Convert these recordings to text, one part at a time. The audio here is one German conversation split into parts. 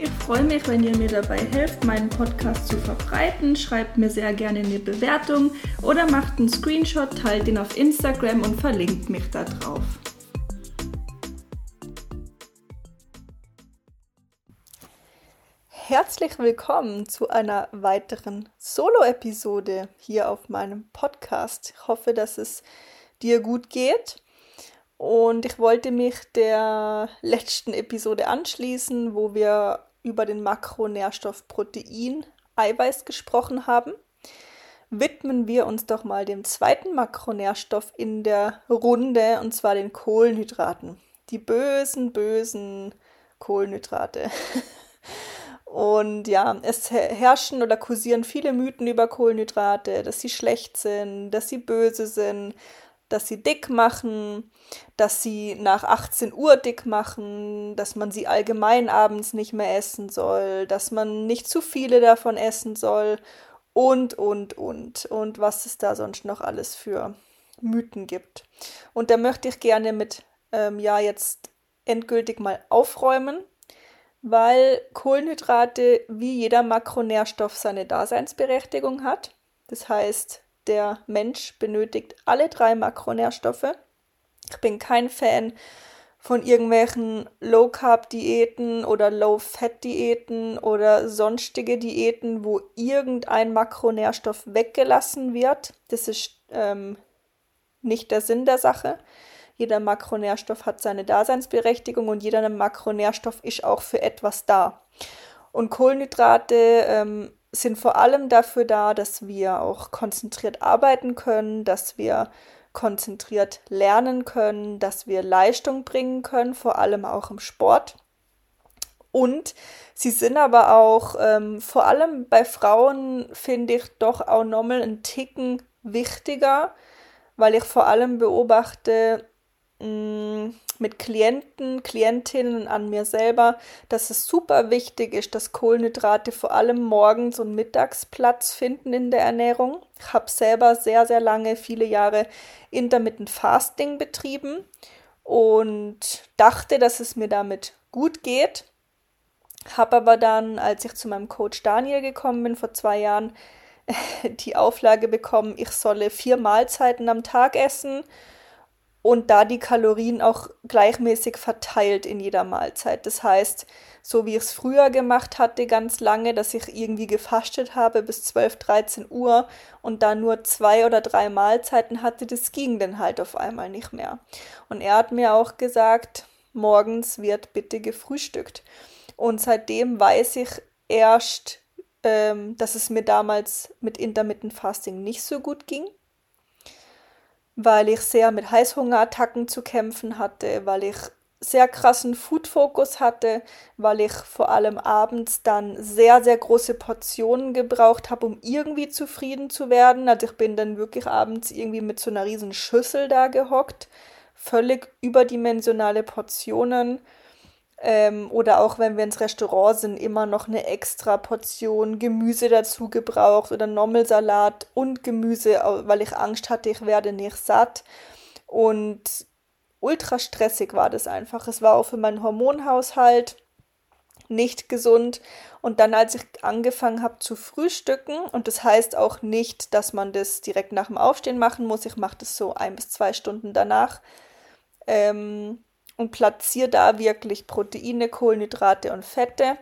Ich freue mich, wenn ihr mir dabei helft, meinen Podcast zu verbreiten. Schreibt mir sehr gerne eine Bewertung oder macht einen Screenshot, teilt ihn auf Instagram und verlinkt mich da drauf. Herzlich willkommen zu einer weiteren Solo-Episode hier auf meinem Podcast. Ich hoffe, dass es dir gut geht. Und ich wollte mich der letzten Episode anschließen, wo wir über den Makronährstoff Protein, Eiweiß gesprochen haben, widmen wir uns doch mal dem zweiten Makronährstoff in der Runde, und zwar den Kohlenhydraten. Die bösen, bösen Kohlenhydrate. Und ja, es herrschen oder kursieren viele Mythen über Kohlenhydrate, dass sie schlecht sind, dass sie böse sind, dass sie dick machen, dass sie nach 18 Uhr dick machen, dass man sie allgemein abends nicht mehr essen soll, dass man nicht zu viele davon essen soll und, und, und. Und was es da sonst noch alles für Mythen gibt. Und da möchte ich gerne mit, ähm, ja, jetzt endgültig mal aufräumen, weil Kohlenhydrate wie jeder Makronährstoff seine Daseinsberechtigung hat. Das heißt, der Mensch benötigt alle drei Makronährstoffe. Ich bin kein Fan von irgendwelchen Low-Carb-Diäten oder Low-Fat-Diäten oder sonstige Diäten, wo irgendein Makronährstoff weggelassen wird. Das ist ähm, nicht der Sinn der Sache. Jeder Makronährstoff hat seine Daseinsberechtigung und jeder Makronährstoff ist auch für etwas da. Und Kohlenhydrate ähm, sind vor allem dafür da, dass wir auch konzentriert arbeiten können, dass wir konzentriert lernen können, dass wir Leistung bringen können, vor allem auch im Sport. Und sie sind aber auch ähm, vor allem bei Frauen, finde ich, doch auch nochmal einen Ticken wichtiger, weil ich vor allem beobachte, mh, mm, mit Klienten, Klientinnen an mir selber, dass es super wichtig ist, dass Kohlenhydrate vor allem morgens und mittags Platz finden in der Ernährung. Ich habe selber sehr, sehr lange, viele Jahre Intermittent Fasting betrieben und dachte, dass es mir damit gut geht. Habe aber dann, als ich zu meinem Coach Daniel gekommen bin vor zwei Jahren, die Auflage bekommen, ich solle vier Mahlzeiten am Tag essen und da die Kalorien auch gleichmäßig verteilt in jeder Mahlzeit. Das heißt, so wie ich es früher gemacht hatte, ganz lange, dass ich irgendwie gefastet habe bis 12, 13 Uhr und da nur zwei oder drei Mahlzeiten hatte, das ging dann halt auf einmal nicht mehr. Und er hat mir auch gesagt, morgens wird bitte gefrühstückt. Und seitdem weiß ich erst, ähm, dass es mir damals mit Intermittent Fasting nicht so gut ging weil ich sehr mit Heißhungerattacken zu kämpfen hatte, weil ich sehr krassen Food-Fokus hatte, weil ich vor allem abends dann sehr, sehr große Portionen gebraucht habe, um irgendwie zufrieden zu werden. Also ich bin dann wirklich abends irgendwie mit so einer riesen Schüssel da gehockt, völlig überdimensionale Portionen ähm, oder auch wenn wir ins Restaurant sind, immer noch eine extra Portion Gemüse dazu gebraucht oder Nommelsalat und Gemüse, weil ich Angst hatte, ich werde nicht satt. Und ultra stressig war das einfach. Es war auch für meinen Hormonhaushalt nicht gesund. Und dann, als ich angefangen habe zu frühstücken, und das heißt auch nicht, dass man das direkt nach dem Aufstehen machen muss, ich mache das so ein bis zwei Stunden danach, ähm, und platziere da wirklich Proteine, Kohlenhydrate und Fette.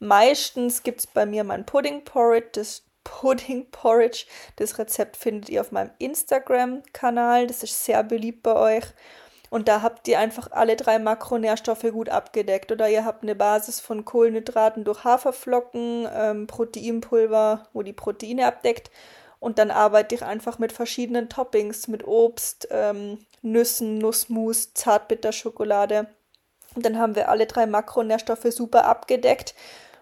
Meistens gibt es bei mir mein Pudding Porridge. Das Pudding Porridge, das Rezept findet ihr auf meinem Instagram-Kanal. Das ist sehr beliebt bei euch. Und da habt ihr einfach alle drei Makronährstoffe gut abgedeckt. Oder ihr habt eine Basis von Kohlenhydraten durch Haferflocken, ähm, Proteinpulver, wo die Proteine abdeckt und dann arbeite ich einfach mit verschiedenen Toppings, mit Obst, ähm, Nüssen, Nussmus, Zartbitterschokolade. Und dann haben wir alle drei Makronährstoffe super abgedeckt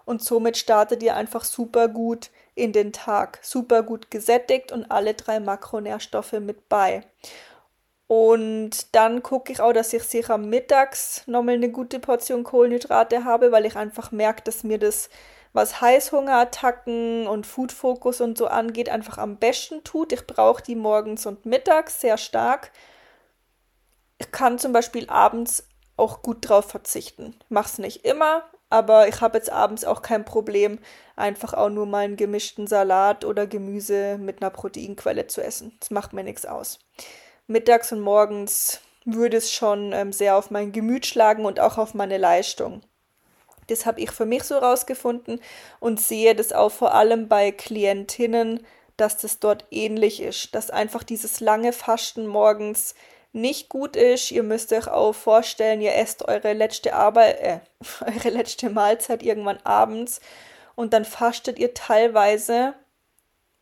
und somit startet ihr einfach super gut in den Tag, super gut gesättigt und alle drei Makronährstoffe mit bei. Und dann gucke ich auch, dass ich sicher mittags nochmal eine gute Portion Kohlenhydrate habe, weil ich einfach merke, dass mir das, was Heißhungerattacken und Food Focus und so angeht, einfach am besten tut. Ich brauche die morgens und mittags sehr stark. Ich kann zum Beispiel abends auch gut drauf verzichten. Mach's nicht immer, aber ich habe jetzt abends auch kein Problem, einfach auch nur mal einen gemischten Salat oder Gemüse mit einer Proteinquelle zu essen. Das macht mir nichts aus. Mittags und morgens würde es schon ähm, sehr auf mein Gemüt schlagen und auch auf meine Leistung. Das habe ich für mich so rausgefunden und sehe das auch vor allem bei Klientinnen, dass das dort ähnlich ist, dass einfach dieses lange Fasten morgens nicht gut ist. Ihr müsst euch auch vorstellen, ihr esst eure letzte Arbeit, äh, eure letzte Mahlzeit irgendwann abends und dann fastet ihr teilweise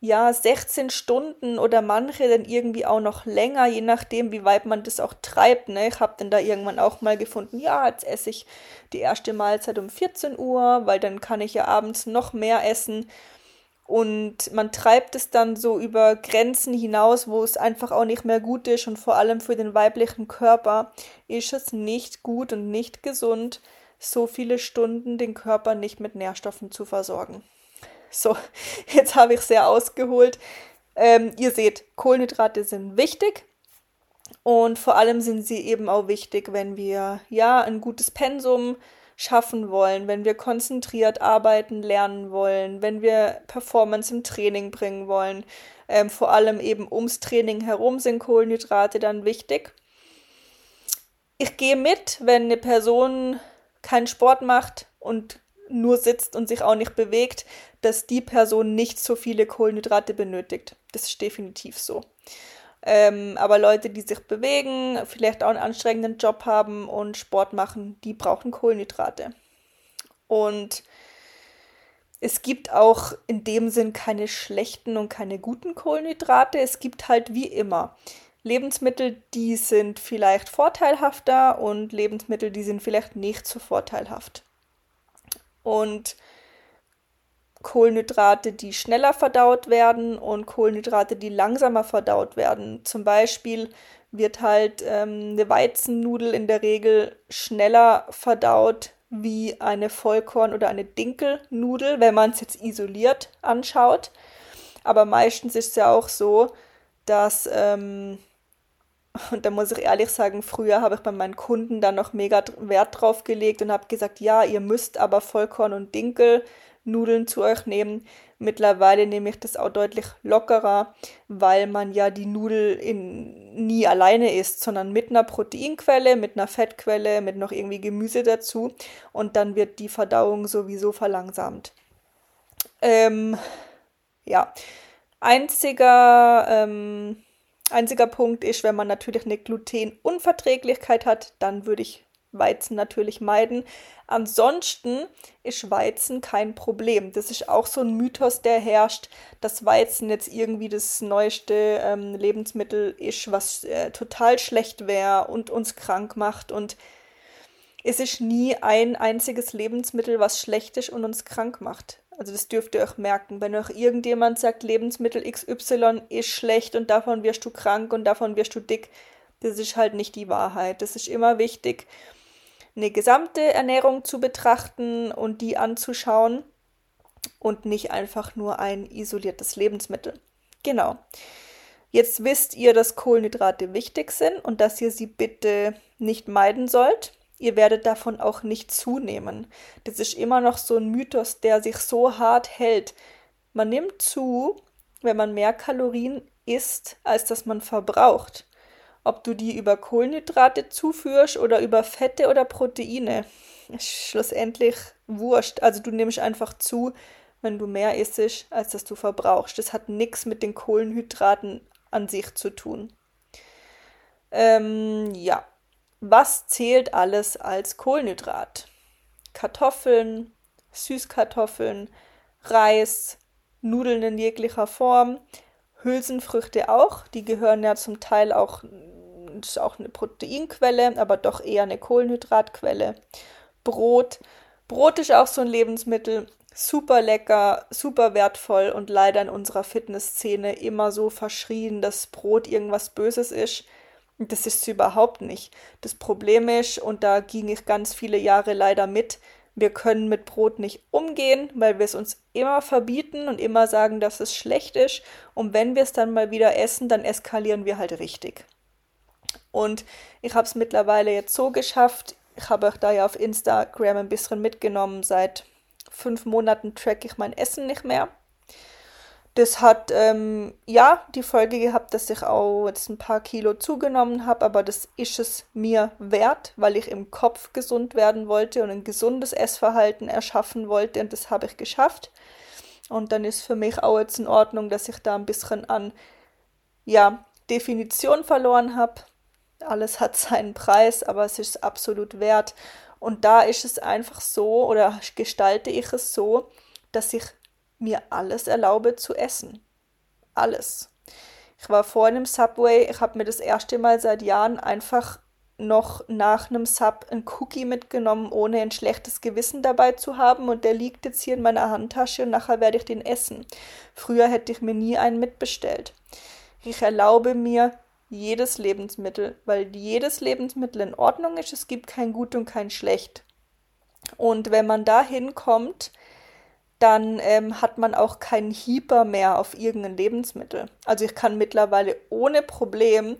ja 16 Stunden oder manche dann irgendwie auch noch länger, je nachdem, wie weit man das auch treibt. Ne? Ich habe dann da irgendwann auch mal gefunden, ja, jetzt esse ich die erste Mahlzeit um 14 Uhr, weil dann kann ich ja abends noch mehr essen. Und man treibt es dann so über Grenzen hinaus, wo es einfach auch nicht mehr gut ist. Und vor allem für den weiblichen Körper ist es nicht gut und nicht gesund, so viele Stunden den Körper nicht mit Nährstoffen zu versorgen. So, jetzt habe ich sehr ausgeholt. Ähm, ihr seht, Kohlenhydrate sind wichtig. Und vor allem sind sie eben auch wichtig, wenn wir ja ein gutes Pensum schaffen wollen, wenn wir konzentriert arbeiten lernen wollen, wenn wir Performance im Training bringen wollen. Ähm, vor allem eben ums Training herum sind Kohlenhydrate dann wichtig. Ich gehe mit, wenn eine Person keinen Sport macht und nur sitzt und sich auch nicht bewegt, dass die Person nicht so viele Kohlenhydrate benötigt. Das ist definitiv so. Ähm, aber Leute, die sich bewegen, vielleicht auch einen anstrengenden Job haben und Sport machen, die brauchen Kohlenhydrate. Und es gibt auch in dem Sinn keine schlechten und keine guten Kohlenhydrate. Es gibt halt wie immer Lebensmittel, die sind vielleicht vorteilhafter und Lebensmittel, die sind vielleicht nicht so vorteilhaft. Und Kohlenhydrate, die schneller verdaut werden und Kohlenhydrate, die langsamer verdaut werden. Zum Beispiel wird halt ähm, eine Weizennudel in der Regel schneller verdaut wie eine Vollkorn- oder eine Dinkelnudel, wenn man es jetzt isoliert anschaut. Aber meistens ist es ja auch so, dass, ähm, und da muss ich ehrlich sagen, früher habe ich bei meinen Kunden da noch mega Wert drauf gelegt und habe gesagt, ja, ihr müsst aber Vollkorn und Dinkel Nudeln zu euch nehmen. Mittlerweile nehme ich das auch deutlich lockerer, weil man ja die Nudel in, nie alleine isst, sondern mit einer Proteinquelle, mit einer Fettquelle, mit noch irgendwie Gemüse dazu und dann wird die Verdauung sowieso verlangsamt. Ähm, ja, einziger, ähm, einziger Punkt ist, wenn man natürlich eine Glutenunverträglichkeit hat, dann würde ich Weizen natürlich meiden. Ansonsten ist Weizen kein Problem. Das ist auch so ein Mythos, der herrscht, dass Weizen jetzt irgendwie das neueste ähm, Lebensmittel ist, was äh, total schlecht wäre und uns krank macht. Und es ist nie ein einziges Lebensmittel, was schlecht ist und uns krank macht. Also das dürft ihr euch merken. Wenn euch irgendjemand sagt, Lebensmittel XY ist schlecht und davon wirst du krank und davon wirst du dick, das ist halt nicht die Wahrheit. Das ist immer wichtig eine gesamte Ernährung zu betrachten und die anzuschauen und nicht einfach nur ein isoliertes Lebensmittel. Genau. Jetzt wisst ihr, dass Kohlenhydrate wichtig sind und dass ihr sie bitte nicht meiden sollt. Ihr werdet davon auch nicht zunehmen. Das ist immer noch so ein Mythos, der sich so hart hält. Man nimmt zu, wenn man mehr Kalorien isst, als dass man verbraucht ob du die über Kohlenhydrate zuführst oder über Fette oder Proteine. Schlussendlich wurscht. Also du nimmst einfach zu, wenn du mehr isst, als dass du verbrauchst. Das hat nichts mit den Kohlenhydraten an sich zu tun. Ähm, ja, was zählt alles als Kohlenhydrat? Kartoffeln, Süßkartoffeln, Reis, Nudeln in jeglicher Form, Hülsenfrüchte auch, die gehören ja zum Teil auch, ist auch eine Proteinquelle, aber doch eher eine Kohlenhydratquelle. Brot. Brot ist auch so ein Lebensmittel, super lecker, super wertvoll und leider in unserer Fitnessszene immer so verschrien, dass Brot irgendwas Böses ist. Das ist es überhaupt nicht. Das Problem ist, und da ging ich ganz viele Jahre leider mit, wir können mit Brot nicht umgehen, weil wir es uns immer verbieten und immer sagen, dass es schlecht ist. Und wenn wir es dann mal wieder essen, dann eskalieren wir halt richtig. Und ich habe es mittlerweile jetzt so geschafft. Ich habe auch da ja auf Instagram ein bisschen mitgenommen. Seit fünf Monaten track ich mein Essen nicht mehr. Das hat ähm, ja die Folge gehabt, dass ich auch jetzt ein paar Kilo zugenommen habe, aber das ist es mir wert, weil ich im Kopf gesund werden wollte und ein gesundes Essverhalten erschaffen wollte und das habe ich geschafft. Und dann ist für mich auch jetzt in Ordnung, dass ich da ein bisschen an ja, Definition verloren habe. Alles hat seinen Preis, aber es ist absolut wert. Und da ist es einfach so oder gestalte ich es so, dass ich mir alles erlaube zu essen. Alles. Ich war vor einem Subway, ich habe mir das erste Mal seit Jahren einfach noch nach einem Sub ein Cookie mitgenommen, ohne ein schlechtes Gewissen dabei zu haben und der liegt jetzt hier in meiner Handtasche und nachher werde ich den essen. Früher hätte ich mir nie einen mitbestellt. Ich erlaube mir jedes Lebensmittel, weil jedes Lebensmittel in Ordnung ist, es gibt kein gut und kein schlecht. Und wenn man da hinkommt, dann ähm, hat man auch keinen Hieper mehr auf irgendein Lebensmittel. Also ich kann mittlerweile ohne Problem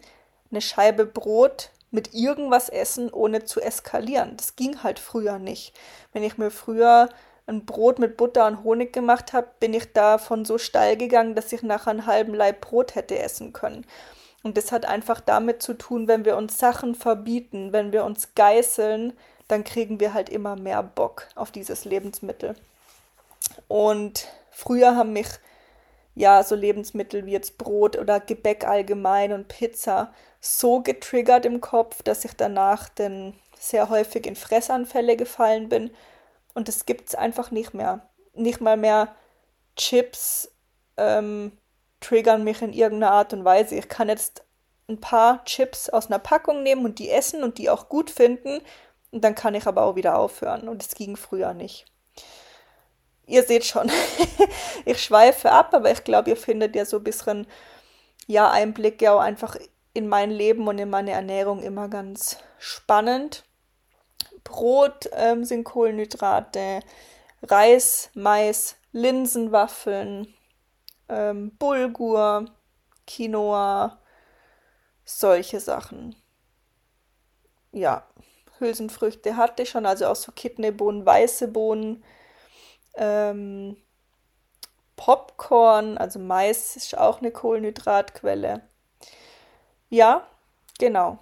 eine Scheibe Brot mit irgendwas essen, ohne zu eskalieren. Das ging halt früher nicht. Wenn ich mir früher ein Brot mit Butter und Honig gemacht habe, bin ich davon so steil gegangen, dass ich nachher einen halben Leib Brot hätte essen können. Und das hat einfach damit zu tun, wenn wir uns Sachen verbieten, wenn wir uns geißeln, dann kriegen wir halt immer mehr Bock auf dieses Lebensmittel. Und früher haben mich ja so Lebensmittel wie jetzt Brot oder Gebäck allgemein und Pizza so getriggert im Kopf, dass ich danach dann sehr häufig in Fressanfälle gefallen bin. Und das gibt es einfach nicht mehr. Nicht mal mehr Chips ähm, triggern mich in irgendeiner Art und Weise. Ich kann jetzt ein paar Chips aus einer Packung nehmen und die essen und die auch gut finden. Und dann kann ich aber auch wieder aufhören. Und das ging früher nicht ihr seht schon, ich schweife ab, aber ich glaube, ihr findet ja so ein bisschen ja, Einblicke auch einfach in mein Leben und in meine Ernährung immer ganz spannend. Brot ähm, sind Kohlenhydrate, Reis, Mais, Linsenwaffeln, ähm, Bulgur, Quinoa, solche Sachen. Ja, Hülsenfrüchte hatte ich schon, also auch so Kidneybohnen, weiße Bohnen, ähm, Popcorn, also Mais ist auch eine Kohlenhydratquelle. Ja, genau.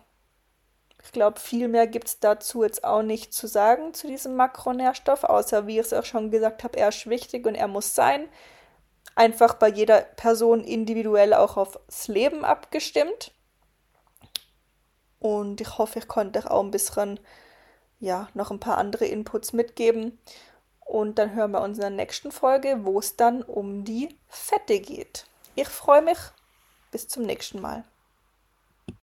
Ich glaube, viel mehr gibt es dazu jetzt auch nicht zu sagen zu diesem Makronährstoff, außer wie ich es auch schon gesagt habe, er ist wichtig und er muss sein. Einfach bei jeder Person individuell auch aufs Leben abgestimmt. Und ich hoffe, ich konnte auch ein bisschen, ja, noch ein paar andere Inputs mitgeben. Und dann hören wir uns in der nächsten Folge, wo es dann um die Fette geht. Ich freue mich. Bis zum nächsten Mal.